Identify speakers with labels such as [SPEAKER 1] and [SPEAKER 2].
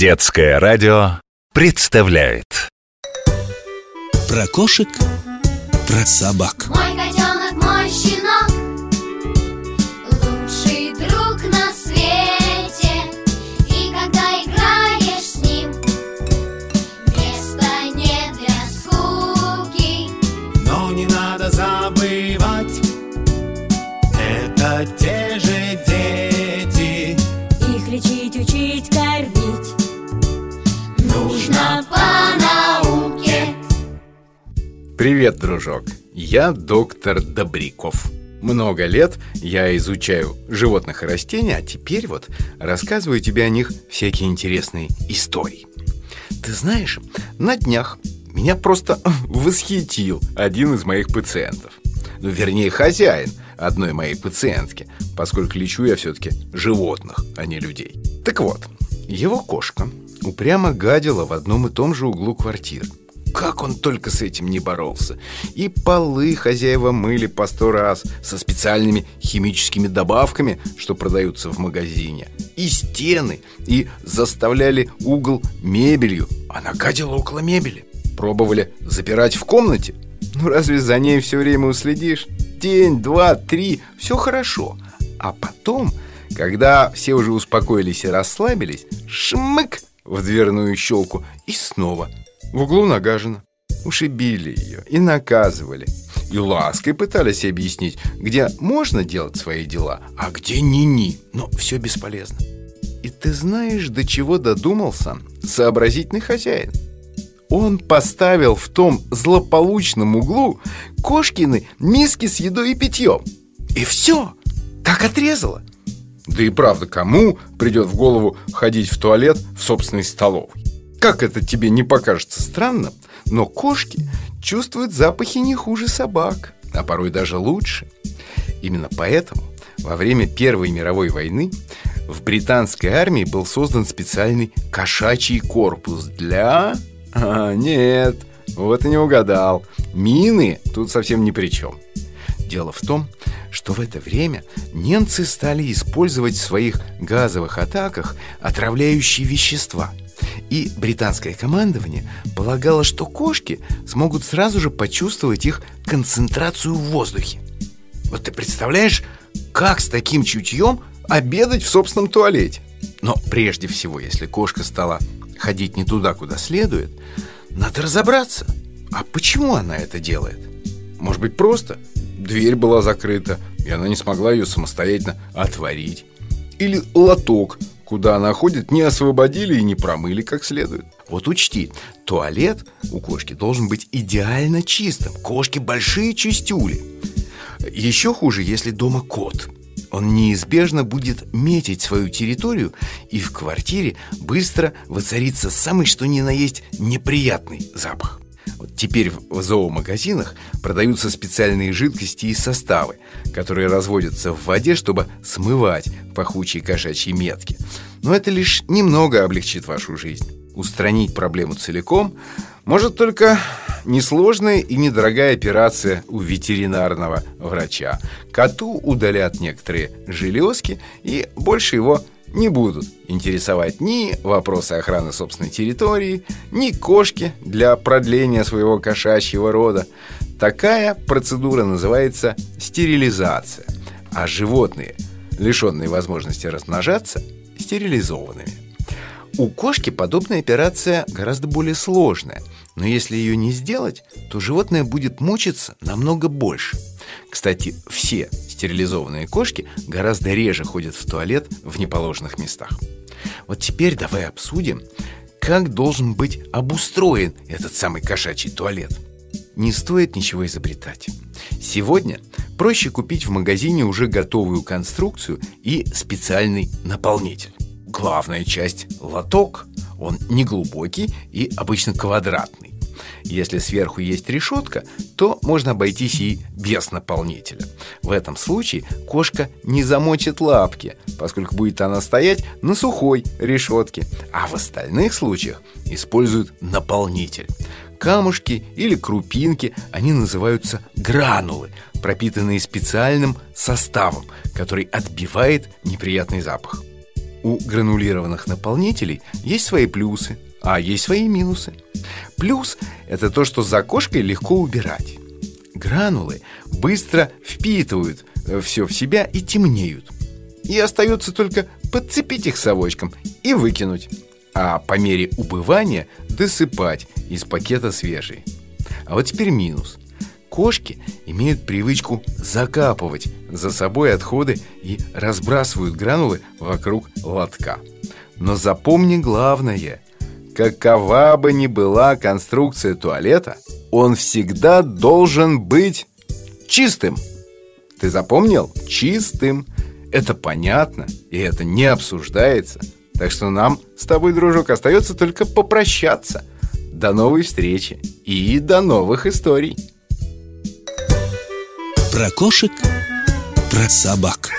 [SPEAKER 1] Детское радио представляет.
[SPEAKER 2] Про кошек, про собак.
[SPEAKER 3] Мой котенок, мой щенок Лучший друг на свете. И когда играешь с ним Места нет для скуки.
[SPEAKER 4] Но не надо забывать Это те
[SPEAKER 5] Привет, дружок! Я доктор Добряков. Много лет я изучаю животных и растения, а теперь вот рассказываю тебе о них всякие интересные истории. Ты знаешь, на днях меня просто восхитил один из моих пациентов. Ну, вернее, хозяин одной моей пациентки, поскольку лечу я все-таки животных, а не людей. Так вот, его кошка упрямо гадила в одном и том же углу квартиры. Как он только с этим не боролся. И полы хозяева мыли по сто раз Со специальными химическими добавками, что продаются в магазине. И стены, и заставляли угол мебелью. Она гадила около мебели. Пробовали запирать в комнате. Ну разве за ней все время уследишь? День, два, три, все хорошо. А потом, когда все уже успокоились и расслабились Шмык в дверную щелку И снова в углу нагажено. Уж и били ее, и наказывали. И лаской пытались объяснить, где можно делать свои дела, а где ни-ни. Но все бесполезно. И ты знаешь, до чего додумался сообразительный хозяин? Он поставил в том злополучном углу кошкины миски с едой и питьем. И все, как отрезало. Да и правда, кому придет в голову ходить в туалет в собственной столовой? Как это тебе не покажется странным, но кошки чувствуют запахи не хуже собак, а порой даже лучше. Именно поэтому во время Первой мировой войны в британской армии был создан специальный кошачий корпус для... А, нет, вот и не угадал. Мины тут совсем ни при чем. Дело в том, что в это время немцы стали использовать в своих газовых атаках отравляющие вещества – и британское командование полагало, что кошки смогут сразу же почувствовать их концентрацию в воздухе. Вот ты представляешь, как с таким чутьем обедать в собственном туалете? Но прежде всего, если кошка стала ходить не туда, куда следует, надо разобраться, а почему она это делает? Может быть, просто дверь была закрыта, и она не смогла ее самостоятельно отворить. Или лоток куда она ходит, не освободили и не промыли как следует. Вот учти, туалет у кошки должен быть идеально чистым. Кошки большие чистюли. Еще хуже, если дома кот. Он неизбежно будет метить свою территорию, и в квартире быстро воцарится самый что ни на есть неприятный запах. Теперь в зоомагазинах продаются специальные жидкости и составы, которые разводятся в воде, чтобы смывать пахучие кошачьи метки. Но это лишь немного облегчит вашу жизнь. Устранить проблему целиком может только несложная и недорогая операция у ветеринарного врача. Коту удалят некоторые железки и больше его будут интересовать ни вопросы охраны собственной территории, ни кошки для продления своего кошачьего рода. Такая процедура называется стерилизация, а животные, лишенные возможности размножаться, стерилизованными. У кошки подобная операция гораздо более сложная, но если ее не сделать, то животное будет мучиться намного больше. Кстати, все стерилизованные кошки гораздо реже ходят в туалет в неположенных местах. Вот теперь давай обсудим, как должен быть обустроен этот самый кошачий туалет. Не стоит ничего изобретать. Сегодня проще купить в магазине уже готовую конструкцию и специальный наполнитель. Главная часть – лоток. Он неглубокий и обычно квадратный. Если сверху есть решетка, то можно обойтись и без наполнителя. В этом случае кошка не замочит лапки, поскольку будет она стоять на сухой решетке, а в остальных случаях используют наполнитель. Камушки или крупинки, они называются гранулы, пропитанные специальным составом, который отбивает неприятный запах. У гранулированных наполнителей есть свои плюсы, а есть свои минусы. Плюс – это то, что за кошкой легко убирать. Гранулы быстро впитывают все в себя и темнеют. И остается только подцепить их совочком и выкинуть. А по мере убывания досыпать из пакета свежие. А вот теперь минус. Кошки имеют привычку закапывать за собой отходы и разбрасывают гранулы вокруг лотка. Но запомни главное. Какова бы ни была конструкция туалета, он всегда должен быть чистым. Ты запомнил? Чистым. Это понятно, и это не обсуждается. Так что нам с тобой, дружок, остается только попрощаться. До новой встречи и до новых историй.
[SPEAKER 2] Про кошек, про собак.